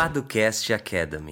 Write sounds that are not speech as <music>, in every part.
Paducast Academy.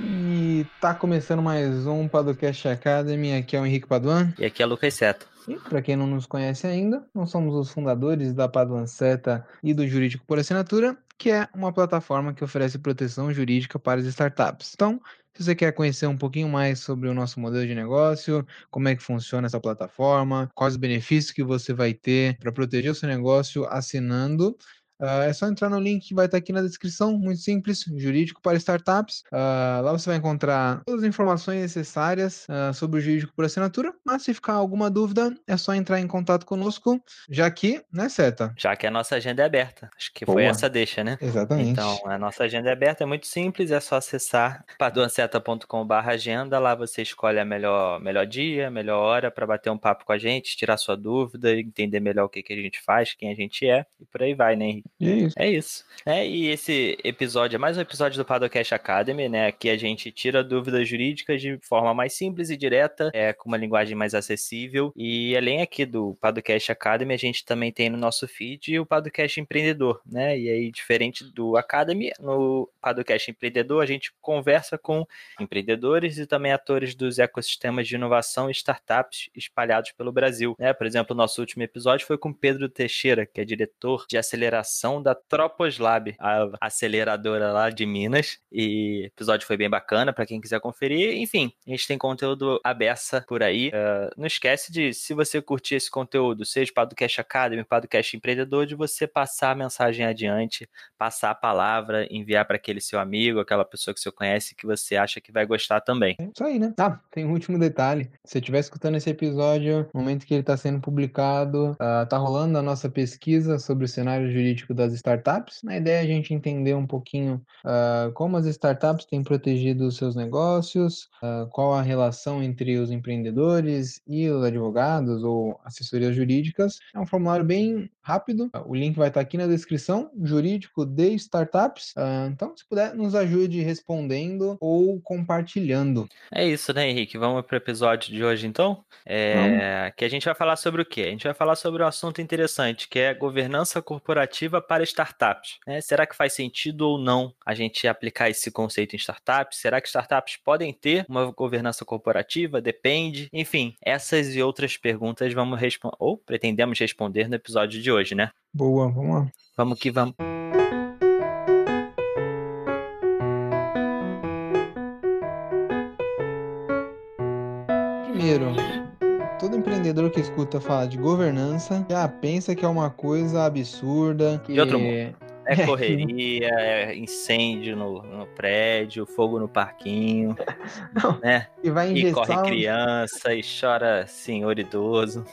E tá começando mais um Paducast Academy. Aqui é o Henrique Paduan. E aqui é Lucas Seta. E para quem não nos conhece ainda, nós somos os fundadores da Paduan Seta e do Jurídico por Assinatura, que é uma plataforma que oferece proteção jurídica para as startups. Então, se você quer conhecer um pouquinho mais sobre o nosso modelo de negócio, como é que funciona essa plataforma, quais os benefícios que você vai ter para proteger o seu negócio assinando, Uh, é só entrar no link que vai estar aqui na descrição, muito simples, jurídico para startups. Uh, lá você vai encontrar todas as informações necessárias uh, sobre o jurídico por assinatura, mas se ficar alguma dúvida, é só entrar em contato conosco, já que, né, Seta? Já que a nossa agenda é aberta. Acho que Boa. foi essa deixa, né? Exatamente. Então, a nossa agenda é aberta, é muito simples, é só acessar paduanceta.com.br agenda, lá você escolhe a melhor, melhor dia, melhor hora para bater um papo com a gente, tirar sua dúvida, entender melhor o que, que a gente faz, quem a gente é, e por aí vai, né, Henrique? É isso. É isso. É, e esse episódio é mais um episódio do Padocast Academy, né? Que a gente tira dúvidas jurídicas de forma mais simples e direta, é, com uma linguagem mais acessível. E além aqui do Padocast Academy, a gente também tem no nosso feed o Padocast Empreendedor, né? E aí, diferente do Academy, no Padocast Empreendedor, a gente conversa com empreendedores e também atores dos ecossistemas de inovação e startups espalhados pelo Brasil. Né? Por exemplo, o nosso último episódio foi com Pedro Teixeira, que é diretor de aceleração da Troposlab, a aceleradora lá de Minas. E episódio foi bem bacana para quem quiser conferir. Enfim, a gente tem conteúdo aberta por aí. Uh, não esquece de, se você curtir esse conteúdo, seja para do Cash Academy, para do Cash Empreendedor, de você passar a mensagem adiante, passar a palavra, enviar para aquele seu amigo, aquela pessoa que você conhece que você acha que vai gostar também. É isso aí, né? Tá, tem um último detalhe. Se você estiver escutando esse episódio, no momento que ele está sendo publicado, uh, tá rolando a nossa pesquisa sobre o cenário jurídico das startups. A ideia é a gente entender um pouquinho uh, como as startups têm protegido os seus negócios, uh, qual a relação entre os empreendedores e os advogados ou assessorias jurídicas. É um formulário bem rápido. O link vai estar aqui na descrição, jurídico de startups. Uh, então, se puder, nos ajude respondendo ou compartilhando. É isso, né, Henrique? Vamos para o episódio de hoje, então? É... Que a gente vai falar sobre o quê? A gente vai falar sobre um assunto interessante, que é governança corporativa para startups. Né? Será que faz sentido ou não a gente aplicar esse conceito em startups? Será que startups podem ter uma governança corporativa? Depende. Enfim, essas e outras perguntas vamos responder, ou pretendemos responder no episódio de hoje, né? Boa, vamos lá. Vamos que vamos. Primeiro, empreendedor que escuta falar de governança já pensa que é uma coisa absurda. Que... E outro mundo. <laughs> É correria, é incêndio no, no, prédio, fogo no parquinho, <laughs> Não, né? E vai E corre criança, e chora senhor idoso.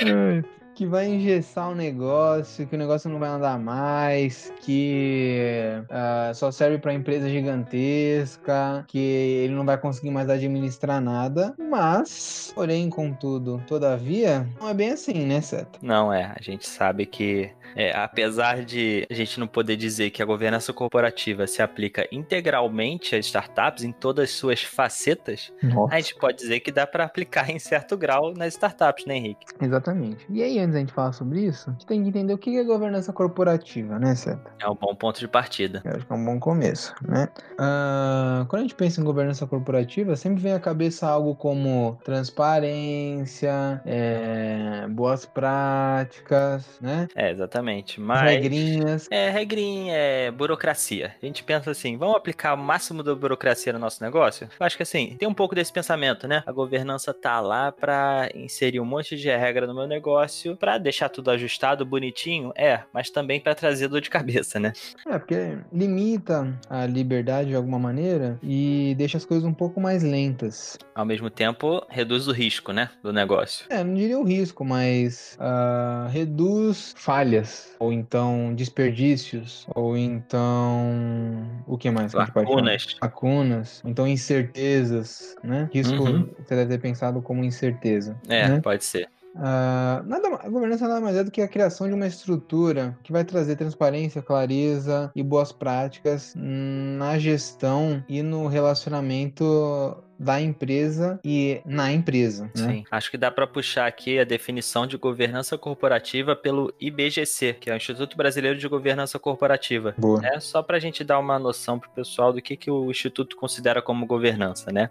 <laughs> que vai engessar o negócio, que o negócio não vai andar mais, que uh, só serve para empresa gigantesca, que ele não vai conseguir mais administrar nada. Mas, porém, contudo, todavia, não é bem assim, né, Seta? Não é. A gente sabe que, é, apesar de a gente não poder dizer que a governança corporativa se aplica integralmente às startups em todas as suas facetas, Nossa. a gente pode dizer que dá para aplicar <laughs> em certo grau nas startups, né, Henrique? Exatamente. E aí, antes da gente falar sobre isso, a gente tem que entender o que é governança corporativa, né, Seta? É um bom ponto de partida. Eu acho que é um bom começo, né? Uh, quando a gente pensa em governança corporativa, sempre vem à cabeça algo como transparência, é, boas práticas, né? É, exatamente. Mas... Regrinhas. É, regrinha, é burocracia. A gente pensa assim, vamos aplicar o máximo da burocracia no nosso negócio? Eu acho que assim, tem um pouco desse pensamento, né? A governança tá lá para inserir um monte de regra no meu negócio, para deixar tudo ajustado, bonitinho, é, mas também para trazer dor de cabeça, né? É, porque limita a liberdade de alguma maneira e deixa as coisas um pouco mais lentas. Ao mesmo tempo, reduz o risco, né, do negócio. É, não diria o risco, mas uh, reduz falhas, ou então desperdícios, ou então o que mais? Lacunas. Lacunas, então incertezas, né? Risco, uhum. você deve ter pensado como incerteza. É, né? pode ser. Uh, nada, a governança nada mais é do que a criação de uma estrutura que vai trazer transparência, clareza e boas práticas na gestão e no relacionamento da empresa e na empresa. Né? Sim, acho que dá para puxar aqui a definição de governança corporativa pelo IBGC, que é o Instituto Brasileiro de Governança Corporativa. Boa. É só para a gente dar uma noção para o pessoal do que, que o Instituto considera como governança, né?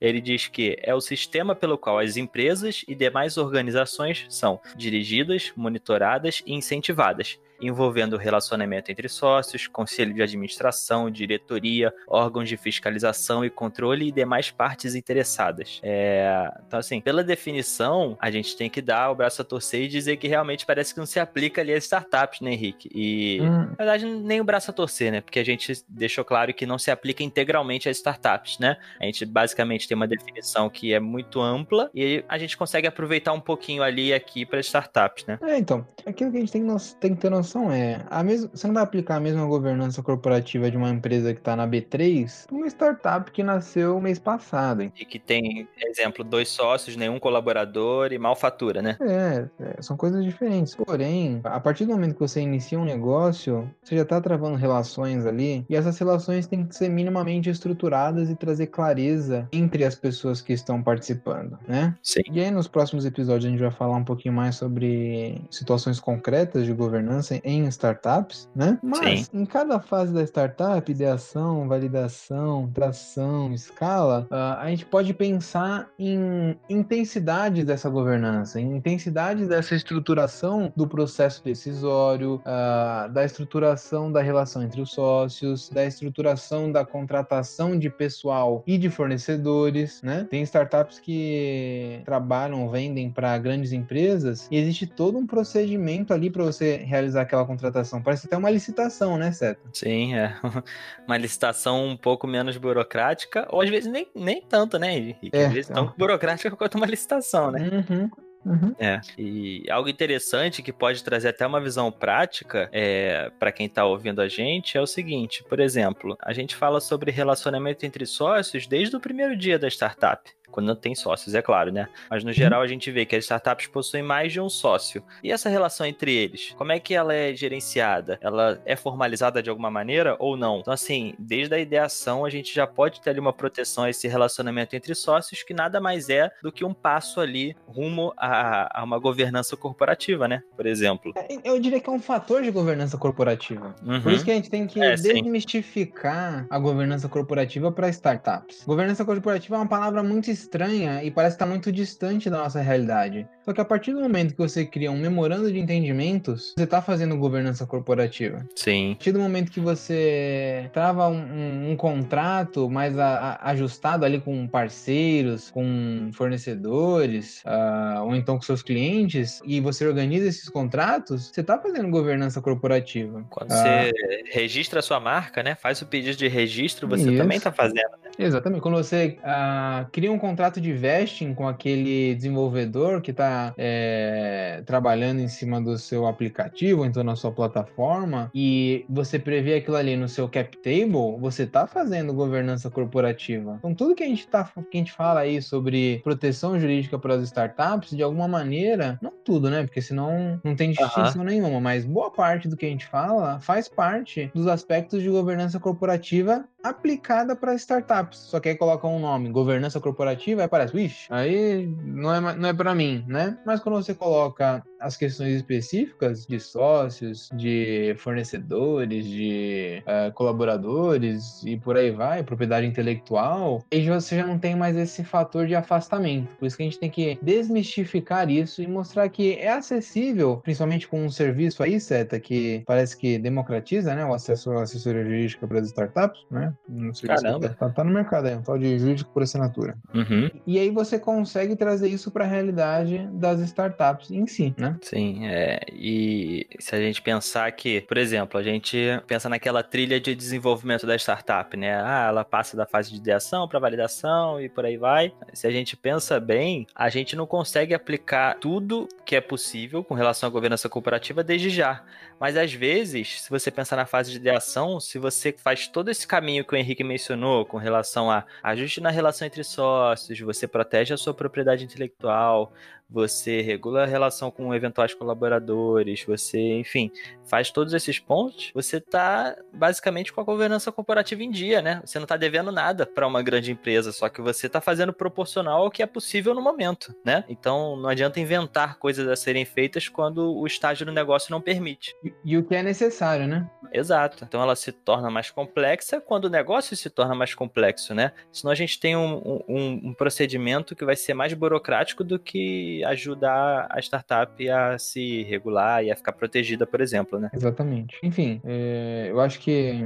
Ele diz que é o sistema pelo qual as empresas e demais organizações são dirigidas, monitoradas e incentivadas, envolvendo o relacionamento entre sócios, conselho de administração, diretoria, órgãos de fiscalização e controle e demais partes interessadas. É... Então, assim, pela definição, a gente tem que dar o braço a torcer e dizer que realmente parece que não se aplica ali às startups, né, Henrique? E, hum. na verdade, nem o braço a torcer, né? Porque a gente deixou claro que não se aplica integralmente às startups, né? A gente basicamente tem uma definição que é muito ampla e a gente consegue aproveitar um pouquinho ali e aqui para startups, né? É, então, aquilo que a gente tem, tem que ter noção situação é, a mesma, você não vai aplicar a mesma governança corporativa de uma empresa que está na B3 uma startup que nasceu mês passado. Hein? E que tem, exemplo, dois sócios, nenhum colaborador e mal fatura, né? É, é, são coisas diferentes. Porém, a partir do momento que você inicia um negócio, você já está travando relações ali, e essas relações têm que ser minimamente estruturadas e trazer clareza entre as pessoas que estão participando, né? Sim. E aí, nos próximos episódios, a gente vai falar um pouquinho mais sobre situações concretas de governança em startups, né? Mas Sim. em cada fase da startup, ideação, validação, tração, escala, uh, a gente pode pensar em intensidade dessa governança, em intensidade dessa estruturação do processo decisório, uh, da estruturação da relação entre os sócios, da estruturação da contratação de pessoal e de fornecedores, né? Tem startups que trabalham, vendem para grandes empresas e existe todo um procedimento ali para você realizar aquela contratação. Parece até uma licitação, né, Seta? Sim, é. <laughs> Uma licitação um pouco menos burocrática, ou às vezes nem, nem tanto, né? E, é, às vezes tão burocrática quanto uma licitação, né? Uhum. Uhum. É. E algo interessante que pode trazer até uma visão prática é, para quem está ouvindo a gente é o seguinte: por exemplo, a gente fala sobre relacionamento entre sócios desde o primeiro dia da startup quando não tem sócios, é claro, né? Mas no geral a gente vê que as startups possuem mais de um sócio. E essa relação entre eles, como é que ela é gerenciada? Ela é formalizada de alguma maneira ou não? Então, assim, desde a ideação a gente já pode ter ali uma proteção a esse relacionamento entre sócios, que nada mais é do que um passo ali rumo a, a uma governança corporativa, né? Por exemplo. É, eu diria que é um fator de governança corporativa. Uhum. Por isso que a gente tem que é, desmistificar sim. a governança corporativa para startups. Governança corporativa é uma palavra muito estranha e parece estar muito distante da nossa realidade. Só que a partir do momento que você cria um memorando de entendimentos, você está fazendo governança corporativa. Sim. A partir do momento que você trava um, um, um contrato mais a, a, ajustado ali com parceiros, com fornecedores, uh, ou então com seus clientes, e você organiza esses contratos, você está fazendo governança corporativa. Quando uh, você registra a sua marca, né? Faz o pedido de registro, você isso. também está fazendo. Né? Exatamente. Quando você uh, cria um contrato de vesting com aquele desenvolvedor que está é, trabalhando em cima do seu aplicativo, então na sua plataforma, e você prevê aquilo ali no seu cap table, você está fazendo governança corporativa. Então tudo que a gente tá, que a gente fala aí sobre proteção jurídica para as startups, de alguma maneira, não tudo, né? Porque senão não tem distinção uhum. nenhuma, mas boa parte do que a gente fala faz parte dos aspectos de governança corporativa aplicada para startups. Só que aí coloca um nome, governança corporativa, aí aparece, vixe, aí não é, não é para mim, né? Mas quando você coloca as questões específicas de sócios, de fornecedores, de uh, colaboradores e por aí vai, propriedade intelectual, aí você já não tem mais esse fator de afastamento. Por isso que a gente tem que desmistificar isso e mostrar que é acessível, principalmente com um serviço aí, Seta, que parece que democratiza né, o acesso à assessoria jurídica para as startups, né? Um Caramba! Tá, tá, no mercado aí, um tal de jurídico por assinatura. Uhum. E aí você consegue trazer isso para a realidade das startups em si, né? Sim, é, e se a gente pensar que, por exemplo, a gente pensa naquela trilha de desenvolvimento da startup, né? Ah, ela passa da fase de ideação para validação e por aí vai. Se a gente pensa bem, a gente não consegue aplicar tudo que é possível com relação à governança corporativa desde já. Mas às vezes, se você pensar na fase de ideação, se você faz todo esse caminho que o Henrique mencionou com relação a ajuste na relação entre sócios, você protege a sua propriedade intelectual, você regula a relação com eventuais colaboradores, você, enfim, faz todos esses pontos, você está basicamente com a governança corporativa em dia, né? Você não está devendo nada para uma grande empresa, só que você está fazendo proporcional ao que é possível no momento, né? Então não adianta inventar coisas a serem feitas quando o estágio do negócio não permite. E, e o que é necessário, né? Exato. Então ela se torna mais complexa quando o negócio se torna mais complexo, né? Senão a gente tem um, um, um procedimento que vai ser mais burocrático do que ajudar a startup a se regular e a ficar protegida, por exemplo, né? Exatamente. Enfim, é, eu acho que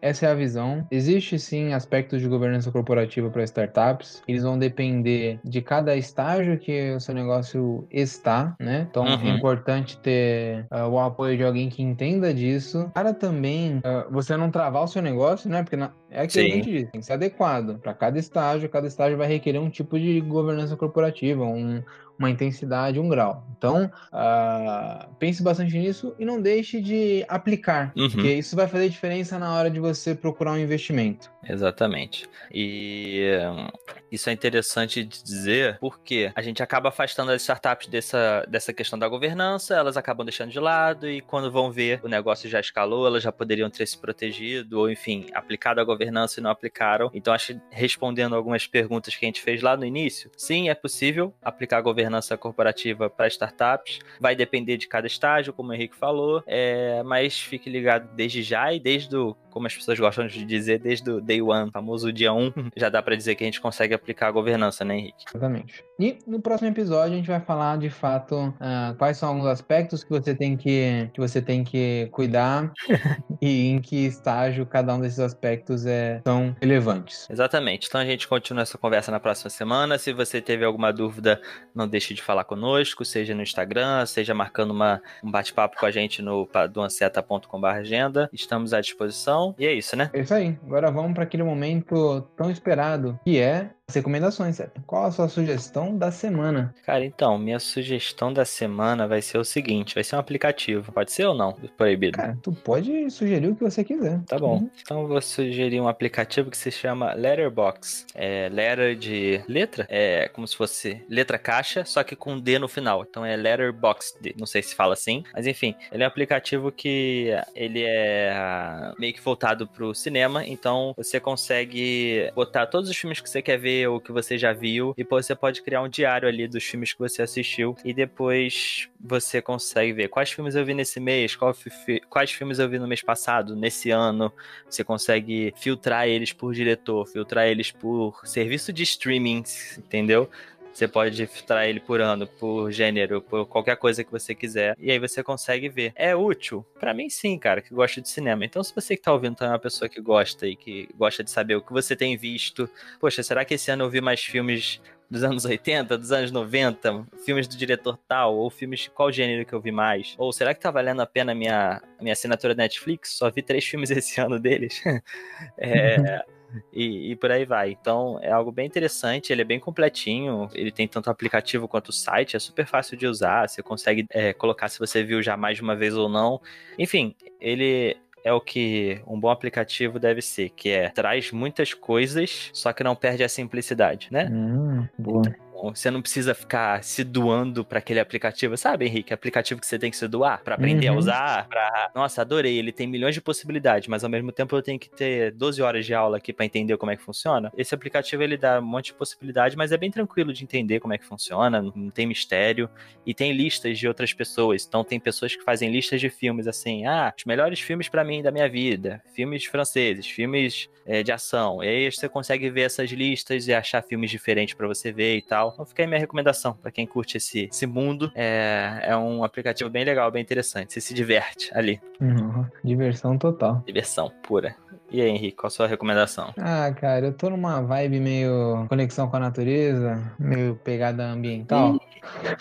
essa é a visão. Existe sim aspectos de governança corporativa para startups. Eles vão depender de cada estágio que o seu negócio está, né? Então é uhum. é importante ter uh, o apoio de alguém que entenda disso. Para também uh, você não travar o seu negócio, né? Porque na, é aquilo que a gente diz, tem que ser adequado para cada estágio. Cada estágio vai requerer um tipo de governança corporativa, um, uma intensidade, um grau. Então, uh, pense bastante nisso e não deixe de aplicar, uhum. porque isso vai fazer diferença na hora de você procurar um investimento. Exatamente. E isso é interessante de dizer porque a gente acaba afastando as startups dessa, dessa questão da governança, elas acabam deixando de lado e quando vão ver o negócio já escalou, elas já poderiam ter se protegido ou, enfim, aplicado a governança e não aplicaram. Então, acho que respondendo algumas perguntas que a gente fez lá no início, sim, é possível aplicar a governança corporativa para startups. Vai depender de cada estágio, como o Henrique falou, é, mas fique ligado desde já e desde o como as pessoas gostam de dizer, desde o day one, famoso dia 1, um, já dá para dizer que a gente consegue aplicar a governança, né, Henrique? Exatamente. E no próximo episódio a gente vai falar de fato uh, quais são alguns aspectos que você tem que, que você tem que cuidar <laughs> e em que estágio cada um desses aspectos é, são relevantes. Exatamente. Então a gente continua essa conversa na próxima semana. Se você teve alguma dúvida, não deixe de falar conosco, seja no Instagram, seja marcando uma, um bate-papo com a gente no doanceta.com.br agenda. Estamos à disposição e é isso, né? É isso aí. Agora vamos para aquele momento tão esperado, que é as recomendações, certo? Qual a sua sugestão da semana? Cara, então, minha sugestão da semana vai ser o seguinte: vai ser um aplicativo. Pode ser ou não? Proibido. Cara, tu pode sugerir o que você quiser. Tá bom. Uhum. Então eu vou sugerir um aplicativo que se chama Letterbox. É letter de letra, é como se fosse letra caixa, só que com D no final. Então é Letterboxd. Não sei se fala assim, mas enfim, ele é um aplicativo que ele é meio que voltado pro cinema, então você consegue botar todos os filmes que você quer ver ou que você já viu, e você pode criar um diário ali dos filmes que você assistiu, e depois você consegue ver quais filmes eu vi nesse mês, qual, quais filmes eu vi no mês passado, nesse ano. Você consegue filtrar eles por diretor, filtrar eles por serviço de streaming, entendeu? Você pode filtrar ele por ano, por gênero, por qualquer coisa que você quiser. E aí você consegue ver. É útil? para mim, sim, cara, que gosta de cinema. Então, se você que tá ouvindo tá é uma pessoa que gosta e que gosta de saber o que você tem visto, poxa, será que esse ano eu vi mais filmes dos anos 80, dos anos 90, filmes do diretor tal, ou filmes de qual gênero que eu vi mais? Ou será que tá valendo a pena a minha, a minha assinatura da Netflix? Só vi três filmes <laughs> esse ano deles. <laughs> é. E, e, por aí vai. Então é algo bem interessante, ele é bem completinho, ele tem tanto aplicativo quanto o site, é super fácil de usar, você consegue é, colocar se você viu já mais de uma vez ou não. Enfim, ele é o que um bom aplicativo deve ser, que é traz muitas coisas, só que não perde a simplicidade, né? Hum, boa. Então, você não precisa ficar se doando para aquele aplicativo, sabe, Henrique? Aplicativo que você tem que se doar para aprender uhum. a usar, para Nossa, adorei, ele tem milhões de possibilidades, mas ao mesmo tempo eu tenho que ter 12 horas de aula aqui para entender como é que funciona. Esse aplicativo ele dá um monte de possibilidade, mas é bem tranquilo de entender como é que funciona, não tem mistério e tem listas de outras pessoas. Então tem pessoas que fazem listas de filmes assim, ah, os melhores filmes para mim da minha vida, filmes franceses, filmes é, de ação. E aí você consegue ver essas listas e achar filmes diferentes para você ver e tal. Então fica aí minha recomendação para quem curte esse, esse mundo. É, é um aplicativo bem legal, bem interessante. Você se diverte ali. Uhum. Diversão total. Diversão pura. E aí, Henrique, qual a sua recomendação? Ah, cara, eu tô numa vibe meio conexão com a natureza, meio pegada ambiental. <laughs>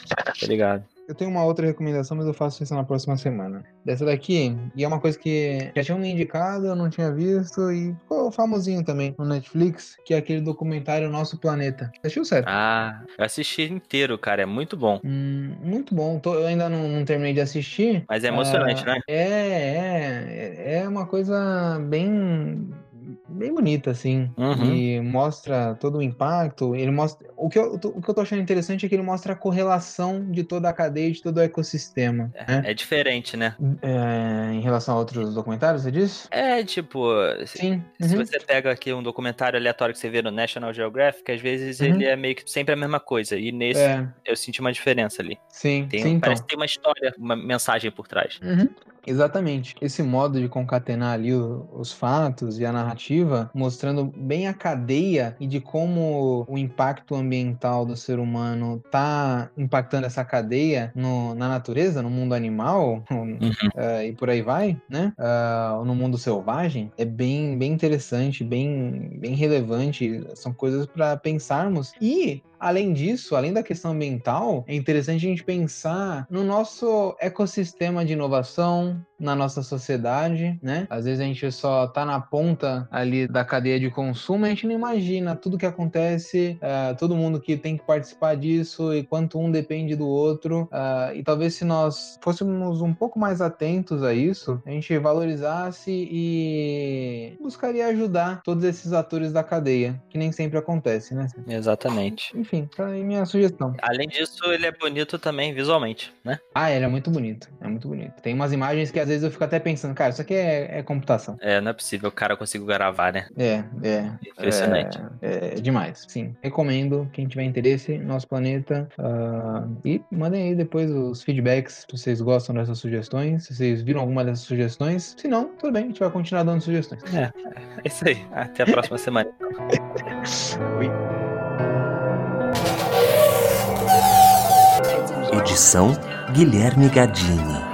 Tá ligado. Eu tenho uma outra recomendação, mas eu faço isso na próxima semana. Dessa daqui, e é uma coisa que já tinham me indicado, eu não tinha visto, e ficou famosinho também no Netflix, que é aquele documentário Nosso Planeta. Assistiu certo? Ah, eu assisti inteiro, cara, é muito bom. Hum, muito bom. Tô, eu ainda não, não, terminei de assistir. Mas é emocionante, ah, né? É, é, é uma coisa bem bem bonita, assim. Uhum. E mostra todo o impacto. Ele mostra. O que, eu, o que eu tô achando interessante é que ele mostra a correlação de toda a cadeia, de todo o ecossistema. É, né? é diferente, né? É, em relação a outros documentários, você disse? É, tipo. Sim. Se Uhum. você pega aqui um documentário aleatório que você vê no National Geographic, às vezes Uhum. ele é meio que sempre a mesma coisa. E nesse É, eu senti uma diferença ali. sim, Tem, sim, então. parece que tem uma história, uma mensagem por trás. Uhum. Exatamente. Esse modo de concatenar ali o- os fatos e a narrativa, mostrando bem a cadeia e de como o impacto ambiental do ser humano tá impactando essa cadeia no- na natureza, no mundo animal, <laughs> eh, e por aí vai, né? Ah, no mundo selvagem, é bem, bem interessante, bem, bem relevante. São coisas para pensarmos. E Além disso, além da questão ambiental, é interessante a gente pensar no nosso ecossistema de inovação, na nossa sociedade, né? Às vezes a gente só tá na ponta ali da cadeia de consumo, a gente não imagina tudo que acontece, uh, todo mundo que tem que participar disso e quanto um depende do outro. Uh, e talvez se nós fôssemos um pouco mais atentos a isso, a gente valorizasse e buscaria ajudar todos esses atores da cadeia, que nem sempre acontece, né? Exatamente. Enfim, tá aí minha sugestão. Além disso, ele é bonito também visualmente, né? Ah, ele é muito bonito. É muito bonito. Tem umas imagens que às vezes eu fico até pensando, cara, isso aqui é, é computação. É, não é possível o cara conseguir gravar, né? É, é. Impressionante. É, é demais. Sim. Recomendo, quem tiver interesse, nosso planeta. Uh, e mandem aí depois os feedbacks se vocês gostam dessas sugestões, se vocês viram alguma dessas sugestões. Se não, tudo bem, a gente vai continuar dando sugestões. É, é isso aí. Até a próxima <laughs> semana. Oi. Edição Guilherme Gadini.